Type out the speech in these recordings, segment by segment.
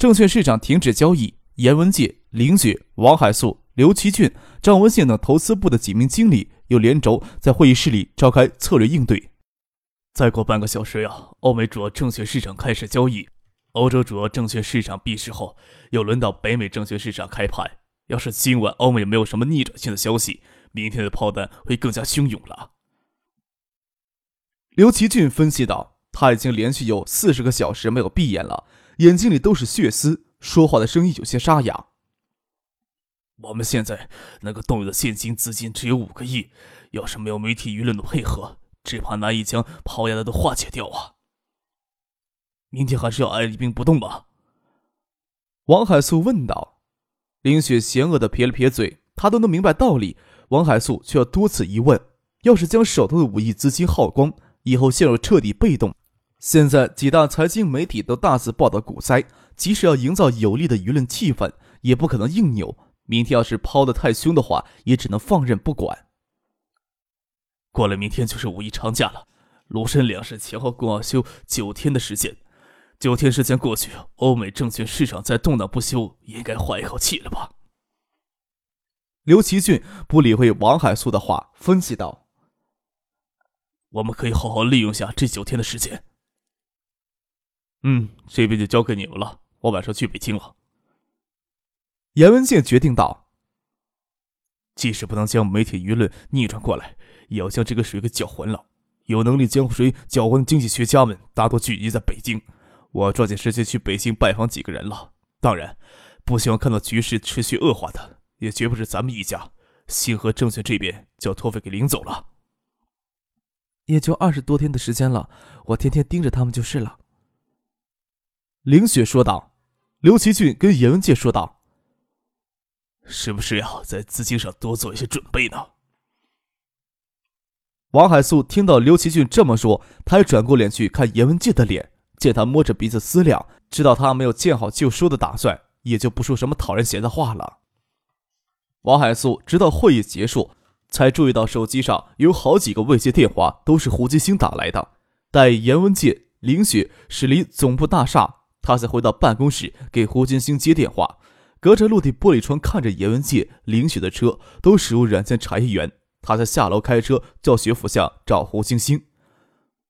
证券市场停止交易。严文介、林雪、王海素、刘奇俊、张文信等投资部的几名经理又连轴在会议室里召开策略应对。再过半个小时呀，欧美主要证券市场开始交易；欧洲主要证券市场闭市后，又轮到北美证券市场开盘。要是今晚欧美没有什么逆转性的消息，明天的炮弹会更加汹涌了。刘奇俊分析道。他已经连续有四十个小时没有闭眼了，眼睛里都是血丝，说话的声音有些沙哑。我们现在能够动用的现金资金只有五个亿，要是没有媒体舆论的配合，只怕难以将抛压的都化解掉啊！明天还是要按一兵不动吧？王海素问道。林雪嫌恶的撇了撇嘴，她都能明白道理，王海素却要多此一问：要是将手头的五亿资金耗光，以后陷入彻底被动。现在几大财经媒体都大肆报道股灾，即使要营造有利的舆论气氛，也不可能硬扭。明天要是抛得太凶的话，也只能放任不管。过了明天就是五一长假了，庐山两市前后共要休九天的时间。九天时间过去，欧美证券市场再动荡不休，应该缓一口气了吧？刘奇俊不理会王海素的话，分析道：“我们可以好好利用下这九天的时间。”嗯，这边就交给你们了。我晚上去北京了。严文健决定道：“即使不能将媒体舆论逆转过来，也要将这个水给搅浑了。有能力将水搅浑的经济学家们大多聚集在北京。我抓紧时间去北京拜访几个人了。当然，不希望看到局势持续恶化的，也绝不是咱们一家。星河证券这边就要托付给领走了。也就二十多天的时间了，我天天盯着他们就是了。”林雪说道：“刘奇俊跟严文介说道，是不是要在资金上多做一些准备呢？”王海素听到刘奇俊这么说，他也转过脸去看严文介的脸，见他摸着鼻子思量，知道他没有见好就收的打算，也就不说什么讨人嫌的话了。王海素直到会议结束，才注意到手机上有好几个未接电话，都是胡金星打来的。待严文介、林雪驶离总部大厦。他才回到办公室给胡金星接电话，隔着落地玻璃窗看着严文介、林雪的车都驶入软件茶叶园，他才下楼开车叫学府巷找胡金星。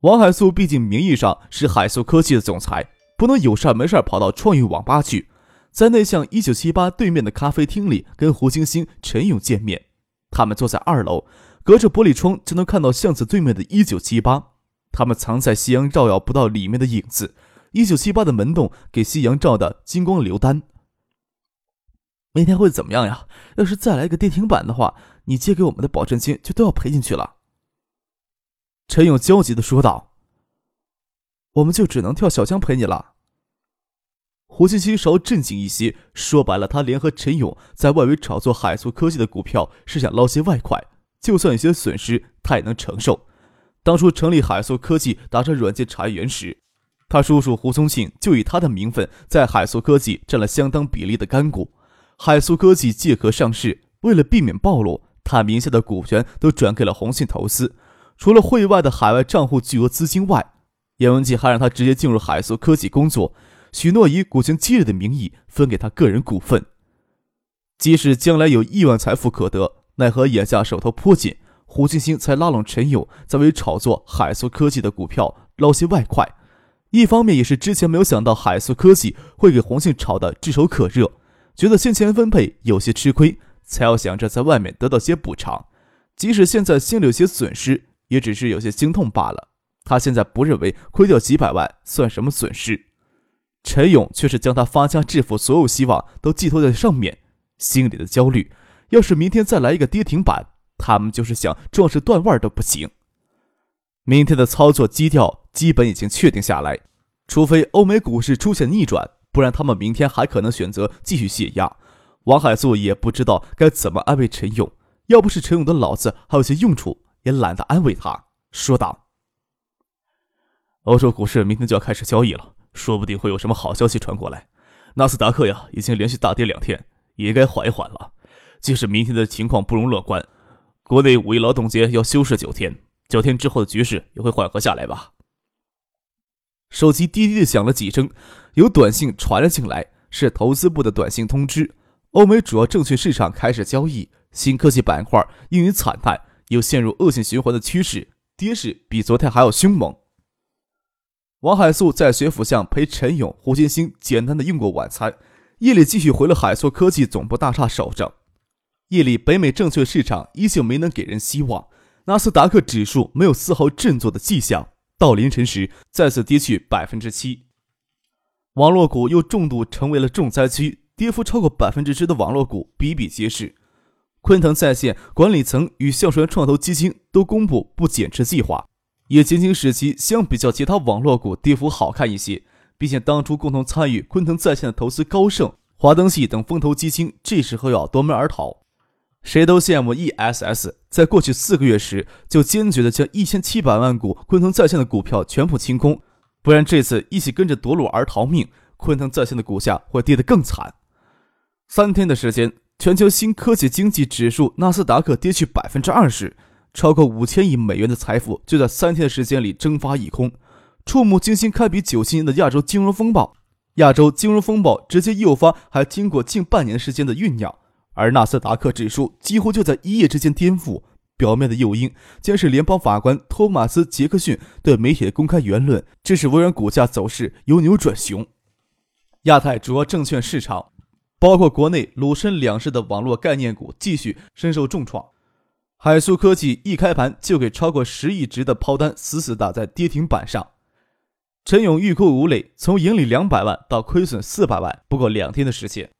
王海素毕竟名义上是海素科技的总裁，不能有事没事跑到创意网吧去，在那巷一九七八对面的咖啡厅里跟胡金星、陈勇见面。他们坐在二楼，隔着玻璃窗就能看到巷子对面的一九七八，他们藏在夕阳照耀不到里面的影子。一九七八的门洞给夕阳照的金光流丹。明天会怎么样呀？要是再来一个跌停板的话，你借给我们的保证金就都要赔进去了。陈勇焦急的说道：“我们就只能跳小江赔你了。”胡欣欣稍镇静一些，说白了，他联合陈勇在外围炒作海素科技的股票，是想捞些外快，就算有些损失，他也能承受。当初成立海素科技打上软件产业园时。他叔叔胡宗庆就以他的名分在海素科技占了相当比例的干股。海素科技借壳上市，为了避免暴露，他名下的股权都转给了宏信投资。除了汇外的海外账户巨额资金外，严文杰还让他直接进入海素科技工作，许诺以股权激励的名义分给他个人股份。即使将来有亿万财富可得，奈何眼下手头颇紧，胡金星才拉拢陈勇，在为炒作海素科技的股票捞些外快。一方面也是之前没有想到海素科技会给红杏炒的炙手可热，觉得先前分配有些吃亏，才要想着在外面得到些补偿。即使现在心里有些损失，也只是有些心痛罢了。他现在不认为亏掉几百万算什么损失。陈勇却是将他发家致富所有希望都寄托在上面，心里的焦虑。要是明天再来一个跌停板，他们就是想壮士断腕都不行。明天的操作基调基本已经确定下来，除非欧美股市出现逆转，不然他们明天还可能选择继续泄压。王海素也不知道该怎么安慰陈勇，要不是陈勇的脑子还有些用处，也懒得安慰他，说道：“欧洲股市明天就要开始交易了，说不定会有什么好消息传过来。纳斯达克呀，已经连续大跌两天，也该缓一缓了。即使明天的情况不容乐观，国内五一劳动节要休市九天，九天之后的局势也会缓和下来吧。”手机滴滴的响了几声，有短信传了进来，是投资部的短信通知。欧美主要证券市场开始交易，新科技板块因为惨淡，又陷入恶性循环的趋势，跌势比昨天还要凶猛。王海素在学府巷陪陈勇、胡金星简单的用过晚餐，夜里继续回了海硕科技总部大厦守着。夜里北美证券市场依旧没能给人希望，纳斯达克指数没有丝毫振作的迹象，到凌晨时再次跌去百分之七，网络股又重度成为了重灾区。跌幅超过百分之十的网络股比比皆是，昆腾在线管理层与橡树园创投基金都公布不减持计划，也仅仅使其相比较其他网络股跌幅好看一些。毕竟当初共同参与昆腾在线的投资高盛、华登系等风投基金，这时候要夺门而逃。谁都羡慕 ESS 在过去四个月时就坚决的将一千七百万股昆腾在线的股票全部清空，不然这次一起跟着夺路而逃命，昆腾在线的股价会跌得更惨。三天的时间，全球新科技经济指数纳斯达克跌去百分之二十，超过五千亿美元的财富就在三天的时间里蒸发一空，触目惊心、堪比九七年的亚洲金融风暴。亚洲金融风暴直接诱发还经过近半年时间的酝酿，而纳斯达克指数几乎就在一夜之间颠覆。表面的诱因将是联邦法官托马斯·杰克逊对媒体的公开言论，致使微软股价走势由牛转熊。亚太主要证券市场。包括国内鲁深两市的网络概念股继续深受重创，海苏科技一开盘就给超过十亿值的抛单死死打在跌停板上。陈勇欲哭无泪，从盈利两百万到亏损四百万，不过两天的时间。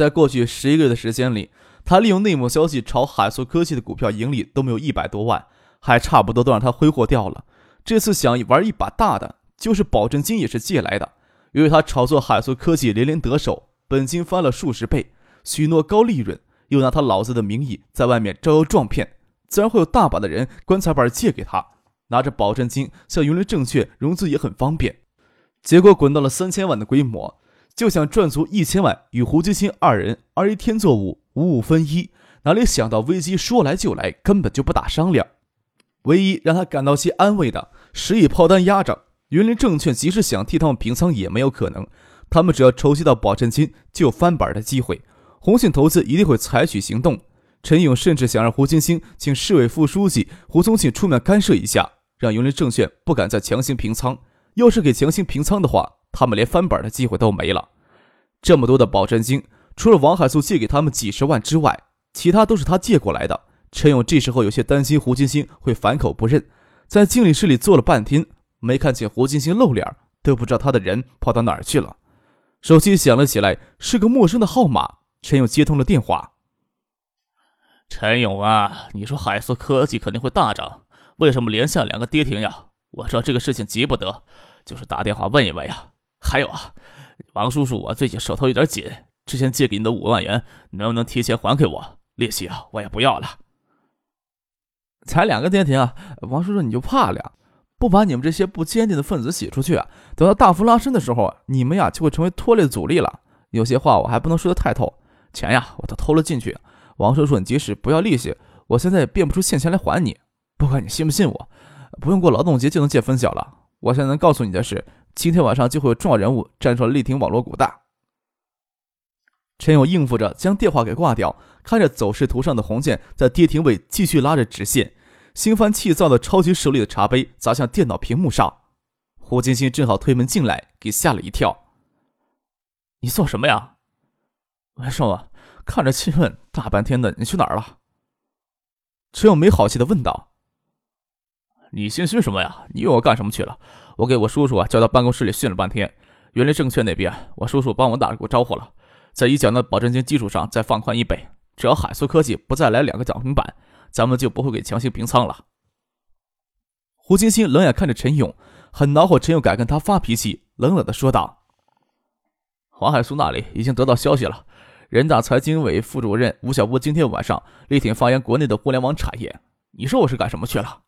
在过去十一个月的时间里，他利用内幕消息炒海苏科技的股票盈利都没有一百多万，还差不多都让他挥霍掉了。这次想玩一把大的，就是保证金也是借来的，由于他炒作海苏科技连连得手。本金翻了数十倍，许诺高利润，又拿他老子的名义在外面招摇撞骗，自然会有大把的人棺材板借给他，拿着保证金向云林证券融资也很方便。结果滚到了三千万的规模，就想赚足一千万与胡金星二人二一天作五，五五分一。哪里想到危机说来就来，根本就不打商量。唯一让他感到些安慰的，十亿炮弹压着，云林证券即使想替他们平仓也没有可能。他们只要筹集到保证金，就有翻板的机会。红信投资一定会采取行动。陈勇甚至想让胡金星请市委副书记胡宗庆出面干涉一下，让云林证券不敢再强行平仓。要是给强行平仓的话，他们连翻本的机会都没了。这么多的保证金，除了王海素借给他们几十万之外，其他都是他借过来的。陈勇这时候有些担心胡金星会反口不认，在经理室里坐了半天，没看见胡金星露脸，都不知道他的人跑到哪儿去了。手机响了起来，是个陌生的号码。陈勇接通了电话。陈勇啊，你说海素科技肯定会大涨，为什么连下两个跌停呀？我知道这个事情急不得，就是打电话问一问呀。还有啊，王叔叔，我最近手头有点紧，之前借给你的五万元，能不能提前还给我？利息啊，我也不要了。才两个跌停啊，王叔叔你就怕了？不把你们这些不坚定的分子洗出去啊，等到大幅拉升的时候，你们呀就会成为拖累的阻力了。有些话我还不能说的太透，钱呀我都偷了进去。王叔叔，你即使不要利息，我现在也变不出现钱来还你。不管你信不信我，不用过劳动节就能见分晓了。我现在能告诉你的是，今天晚上就会有重要人物站出来力挺网络股大。陈勇应付着将电话给挂掉，看着走势图上的红线在跌停位继续拉着直线。心烦气躁的抄起手里的茶杯，砸向电脑屏幕上。胡金星正好推门进来，给吓了一跳。“你做什么呀？”“文胜啊，看着气氛，大半天的，你去哪儿了？”陈勇没好气的问道。“你心虚什么呀？你又要干什么去了？我给我叔叔啊叫到办公室里训了半天。原来证券那边，我叔叔帮我打过招呼了，在已缴纳保证金基础上再放宽一倍，只要海苏科技不再来两个涨停板。”咱们就不会给强行平仓了。胡金星冷眼看着陈勇，很恼火。陈勇敢跟他发脾气，冷冷的说道：“黄海苏那里已经得到消息了。人大财经委副主任吴晓波今天晚上力挺发扬国内的互联网产业。你说我是干什么去了？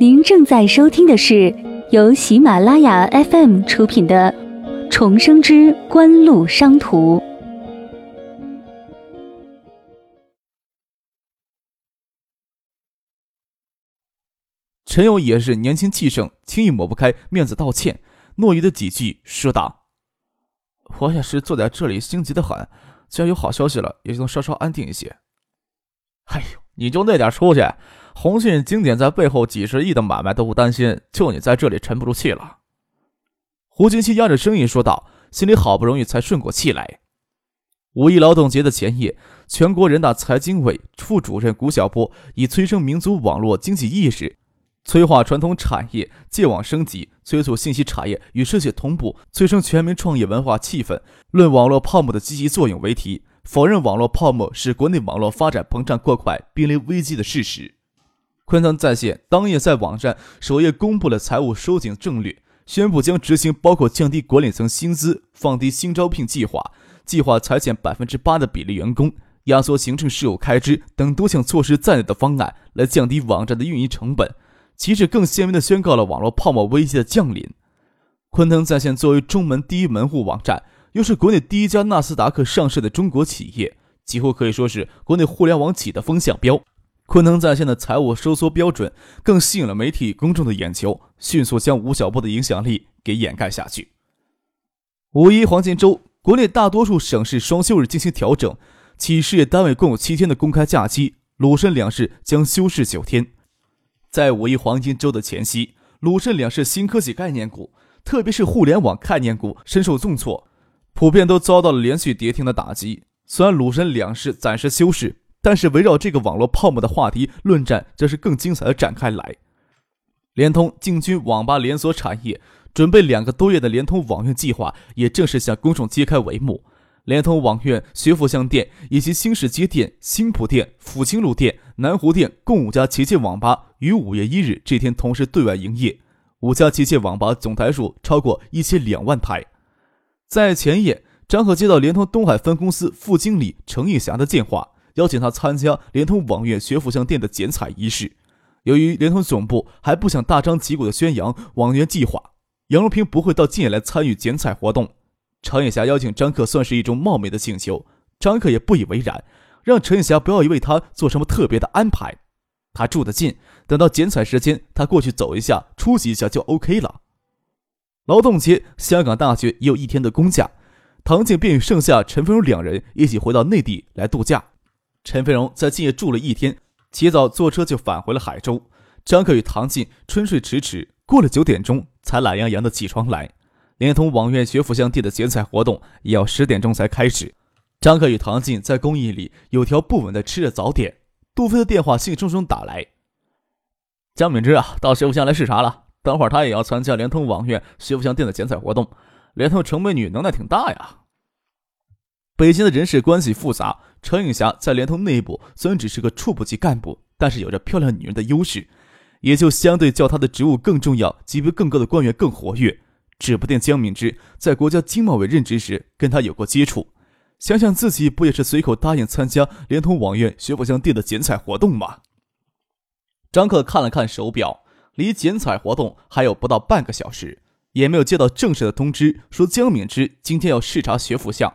您正在收听的是由喜马拉雅 FM 出品的《重生之官路商途》。陈勇也是年轻气盛，轻易抹不开面子道歉，诺言的几句说道：“我也是坐在这里心急的很，既然有好消息了，也就能稍稍安定一些。”哎呦，你就那点出息，鸿信经典在背后几十亿的买卖都不担心，就你在这里沉不住气了。胡金熙压着声音说道，心里好不容易才顺过气来。五一劳动节的前夜，全国人大财经委副主任谷晓波以催生民族网络经济意识。催化传统产业借网升级，催促信息产业与世界同步，催生全民创业文化气氛。论网络泡沫的积极作用为题，否认网络泡沫是国内网络发展膨胀过快、濒临危机的事实。昆腾在线当夜在网站首页公布了财务收紧政略，宣布将执行包括降低管理层薪资、放低新招聘计划、计划裁减百分之八的比例员工、压缩行政事务开支等多项措施在内的方案，来降低网站的运营成本。其实更鲜明地宣告了网络泡沫危机的降临。昆腾在线作为中门第一门户网站，又是国内第一家纳斯达克上市的中国企业，几乎可以说是国内互联网企业的风向标。昆腾在线的财务收缩标准更吸引了媒体公众的眼球，迅速将吴晓波的影响力给掩盖下去。五一黄金周，国内大多数省市双休日进行调整，企事业单位共有七天的公开假期，鲁深两市将休市九天。在五一黄金周的前夕，鲁深两市新科技概念股，特别是互联网概念股深受重挫，普遍都遭到了连续跌停的打击。虽然鲁深两市暂时休市，但是围绕这个网络泡沫的话题论战，则是更精彩的展开来。联通进军网吧连锁产业，准备两个多月的联通网院计划也正式向公众揭开帷幕。联通网院学府巷店以及新市街店、新浦店、抚清路店、南湖店共五家旗舰网吧于五月一日这天同时对外营业，五家旗舰网吧总台数超过一千两万台。在前夜，张可接到联通东海分公司副经理程义霞的电话，邀请他参加联通网院学府巷店的剪彩仪式。由于联通总部还不想大张旗鼓地宣扬网院计划，杨荣平不会到近夜来参与剪彩活动。常艳霞邀请张克算是一种冒昧的请求，张克也不以为然，让陈艳霞不要为他做什么特别的安排。他住得近，等到剪彩时间，他过去走一下，出席一下就 OK 了。劳动节，香港大学也有一天的公假，唐静便与盛夏、陈飞如两人一起回到内地来度假。陈飞荣在近夜住了一天，起早坐车就返回了海州。张克与唐静春睡迟迟，过了九点钟才懒洋洋的起床来。联通网院学府巷店的剪彩活动也要十点钟才开始。张克与唐静在公寓里有条不紊地吃着早点。杜飞的电话兴冲冲打来：“江敏之啊，到学府巷来视察了。等会儿他也要参加联通网院学府巷店的剪彩活动。联通程美女能耐挺大呀。”北京的人事关系复杂，程颖霞在联通内部虽然只是个处部级干部，但是有着漂亮女人的优势，也就相对较她的职务更重要、级别更高的官员更活跃。指不定江敏之在国家经贸委任职时跟他有过接触，想想自己不也是随口答应参加联通网院学府巷店的剪彩活动吗？张克看了看手表，离剪彩活动还有不到半个小时，也没有接到正式的通知说江敏之今天要视察学府巷。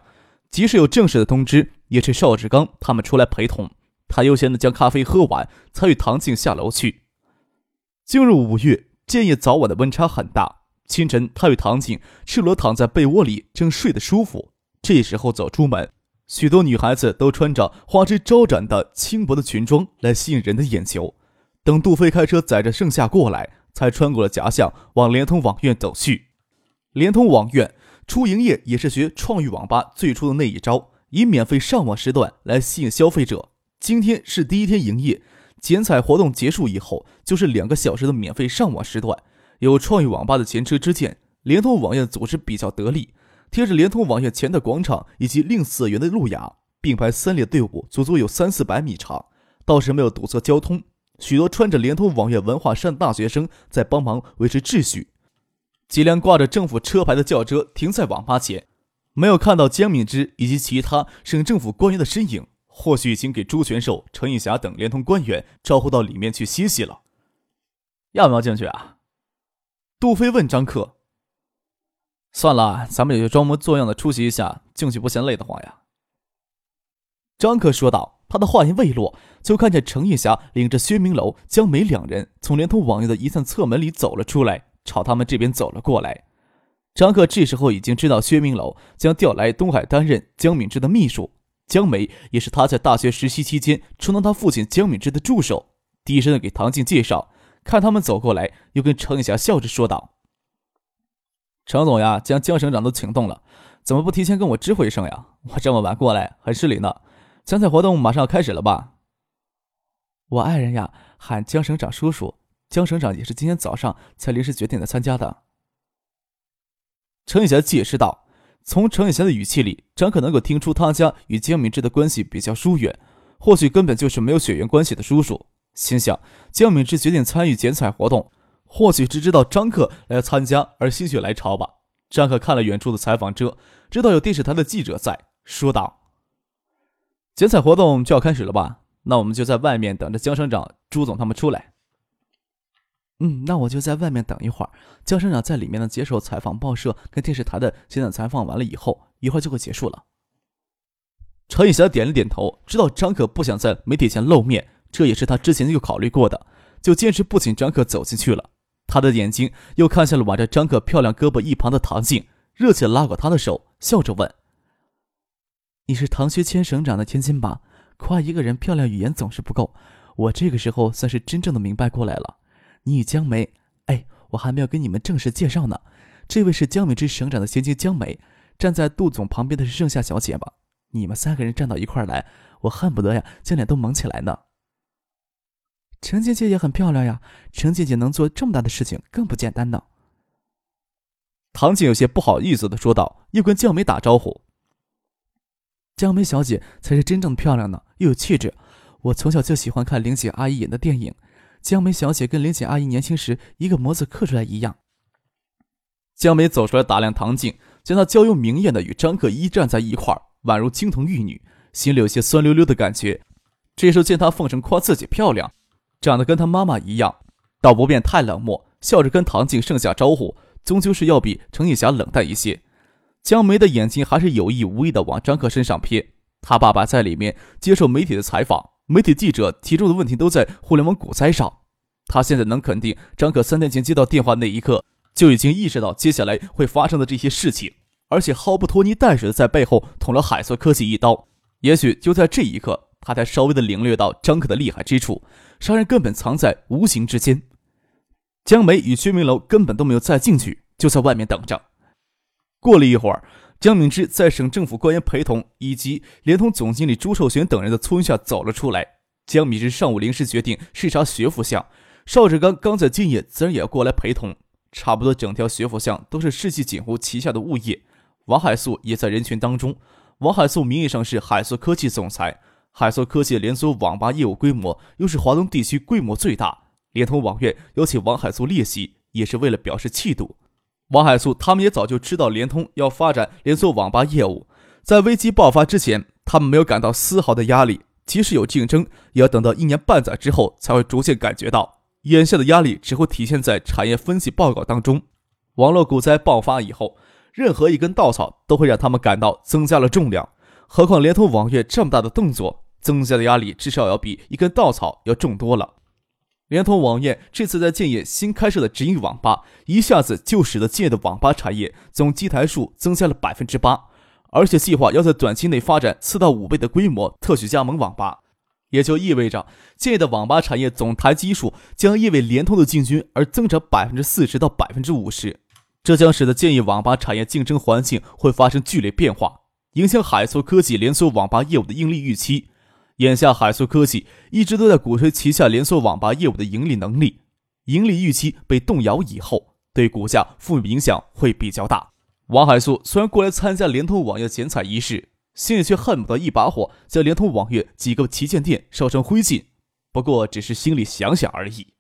即使有正式的通知，也是邵志刚他们出来陪同。他悠闲的将咖啡喝完，才与唐静下楼去。进入五月，建业早晚的温差很大。清晨，他与唐静赤裸躺在被窝里，正睡得舒服。这时候走出门，许多女孩子都穿着花枝招展的轻薄的裙装来吸引人的眼球。等杜飞开车载着盛夏过来，才穿过了夹巷，往联通网院走去。联通网院初营业也是学创意网吧最初的那一招，以免费上网时段来吸引消费者。今天是第一天营业，剪彩活动结束以后，就是两个小时的免费上网时段。有创意网吧的前车之鉴，联通网院组织比较得力，贴着联通网院前的广场以及另四园的路牙，并排三列队伍，足足有三四百米长，倒是没有堵塞交通。许多穿着联通网页文化衫的大学生在帮忙维持秩序。几辆挂着政府车牌的轿车停在网吧前，没有看到江敏之以及其他省政府官员的身影，或许已经给朱全寿、陈玉霞等联通官员招呼到里面去歇息了。要不要进去啊？杜飞问张克。算了，咱们也就装模作样的出席一下，进去不嫌累得慌呀。张克说道。他的话音未落，就看见程玉霞领着薛明楼、江梅两人从联通网页的一扇侧门里走了出来，朝他们这边走了过来。张克这时候已经知道薛明楼将调来东海担任江敏之的秘书，江梅也是他在大学实习期间充当他父亲江敏之的助手。低声的给唐静介绍，看他们走过来，又跟程玉霞笑着说道：“程总呀，将江省长都请动了，怎么不提前跟我知会一声呀？我这么晚过来，很失礼呢。”参赛活动马上要开始了吧？我爱人呀，喊江省长叔叔。江省长也是今天早上才临时决定的参加的。程雨霞解释道。从程雨霞的语气里，张可能够听出他家与江敏之的关系比较疏远，或许根本就是没有血缘关系的叔叔。心想，江敏之决定参与剪彩活动，或许只知道张克来参加而心血来潮吧。张克看了远处的采访车，知道有电视台的记者在，说道。剪彩活动就要开始了吧？那我们就在外面等着江省长、朱总他们出来。嗯，那我就在外面等一会儿。江省长在里面呢，接受采访。报社跟电视台的现场采访完了以后，一会儿就会结束了。陈雨霞点了点头，知道张可不想在媒体前露面，这也是他之前就考虑过的，就坚持不请张可走进去了。他的眼睛又看向了挽着张可漂亮胳膊一旁的唐静，热切拉过他的手，笑着问。你是唐学谦省长的千金吧？夸一个人漂亮语言总是不够，我这个时候算是真正的明白过来了。你与江梅，哎，我还没有跟你们正式介绍呢。这位是江美之省长的千金江梅，站在杜总旁边的是盛夏小姐吧？你们三个人站到一块来，我恨不得呀将脸都蒙起来呢。程姐姐也很漂亮呀，程姐姐能做这么大的事情更不简单呢。唐静有些不好意思的说道，又跟江梅打招呼。江梅小姐才是真正的漂亮呢，又有气质。我从小就喜欢看林姐阿姨演的电影，江梅小姐跟林姐阿姨年轻时一个模子刻出来一样。江梅走出来打量唐静，见她娇幽明艳的与张克一站在一块儿，宛如金童玉女，心里有些酸溜溜的感觉。这时候见她奉承夸自己漂亮，长得跟她妈妈一样，倒不便太冷漠，笑着跟唐静盛下招呼，终究是要比程逸霞冷淡一些。江梅的眼睛还是有意无意的往张克身上瞥。他爸爸在里面接受媒体的采访，媒体记者提出的问题都在互联网股灾上。他现在能肯定，张可三天前接到电话那一刻就已经意识到接下来会发生的这些事情，而且毫不拖泥带水的在背后捅了海瑟科技一刀。也许就在这一刻，他才稍微的领略到张可的厉害之处，杀人根本藏在无形之间。江梅与薛明楼根本都没有再进去，就在外面等着。过了一会儿，江敏之在省政府官员陪同以及联通总经理朱寿全等人的簇拥下走了出来。江敏之上午临时决定视察学府巷，邵志刚刚在今夜自然也要过来陪同。差不多整条学府巷都是世纪锦湖旗下的物业，王海素也在人群当中。王海素名义上是海素科技总裁，海素科技连锁网吧业务规模又是华东地区规模最大。联通网院邀请王海素列席，也是为了表示气度。王海素他们也早就知道联通要发展连锁网吧业务，在危机爆发之前，他们没有感到丝毫的压力。即使有竞争，也要等到一年半载之后才会逐渐感觉到。眼下的压力只会体现在产业分析报告当中。网络股灾爆发以后，任何一根稻草都会让他们感到增加了重量。何况联通网页这么大的动作，增加的压力至少要比一根稻草要重多了。联通网业这次在建业新开设的直营网吧，一下子就使得建业的网吧产业总机台数增加了百分之八，而且计划要在短期内发展四到五倍的规模特许加盟网吧，也就意味着建业的网吧产业总台基数将因为联通的进军而增长百分之四十到百分之五十，这将使得建业网吧产业竞争环境会发生剧烈变化，影响海搜科技连锁网吧业务的盈利预期。眼下，海速科技一直都在鼓吹旗下连锁网吧业务的盈利能力，盈利预期被动摇以后，对股价负面影响会比较大。王海素虽然过来参加联通网页剪彩仪式，心里却恨不得一把火将联通网页几个旗舰店烧成灰烬。不过只是心里想想而已。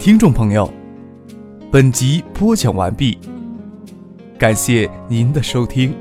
听众朋友，本集播讲完毕，感谢您的收听。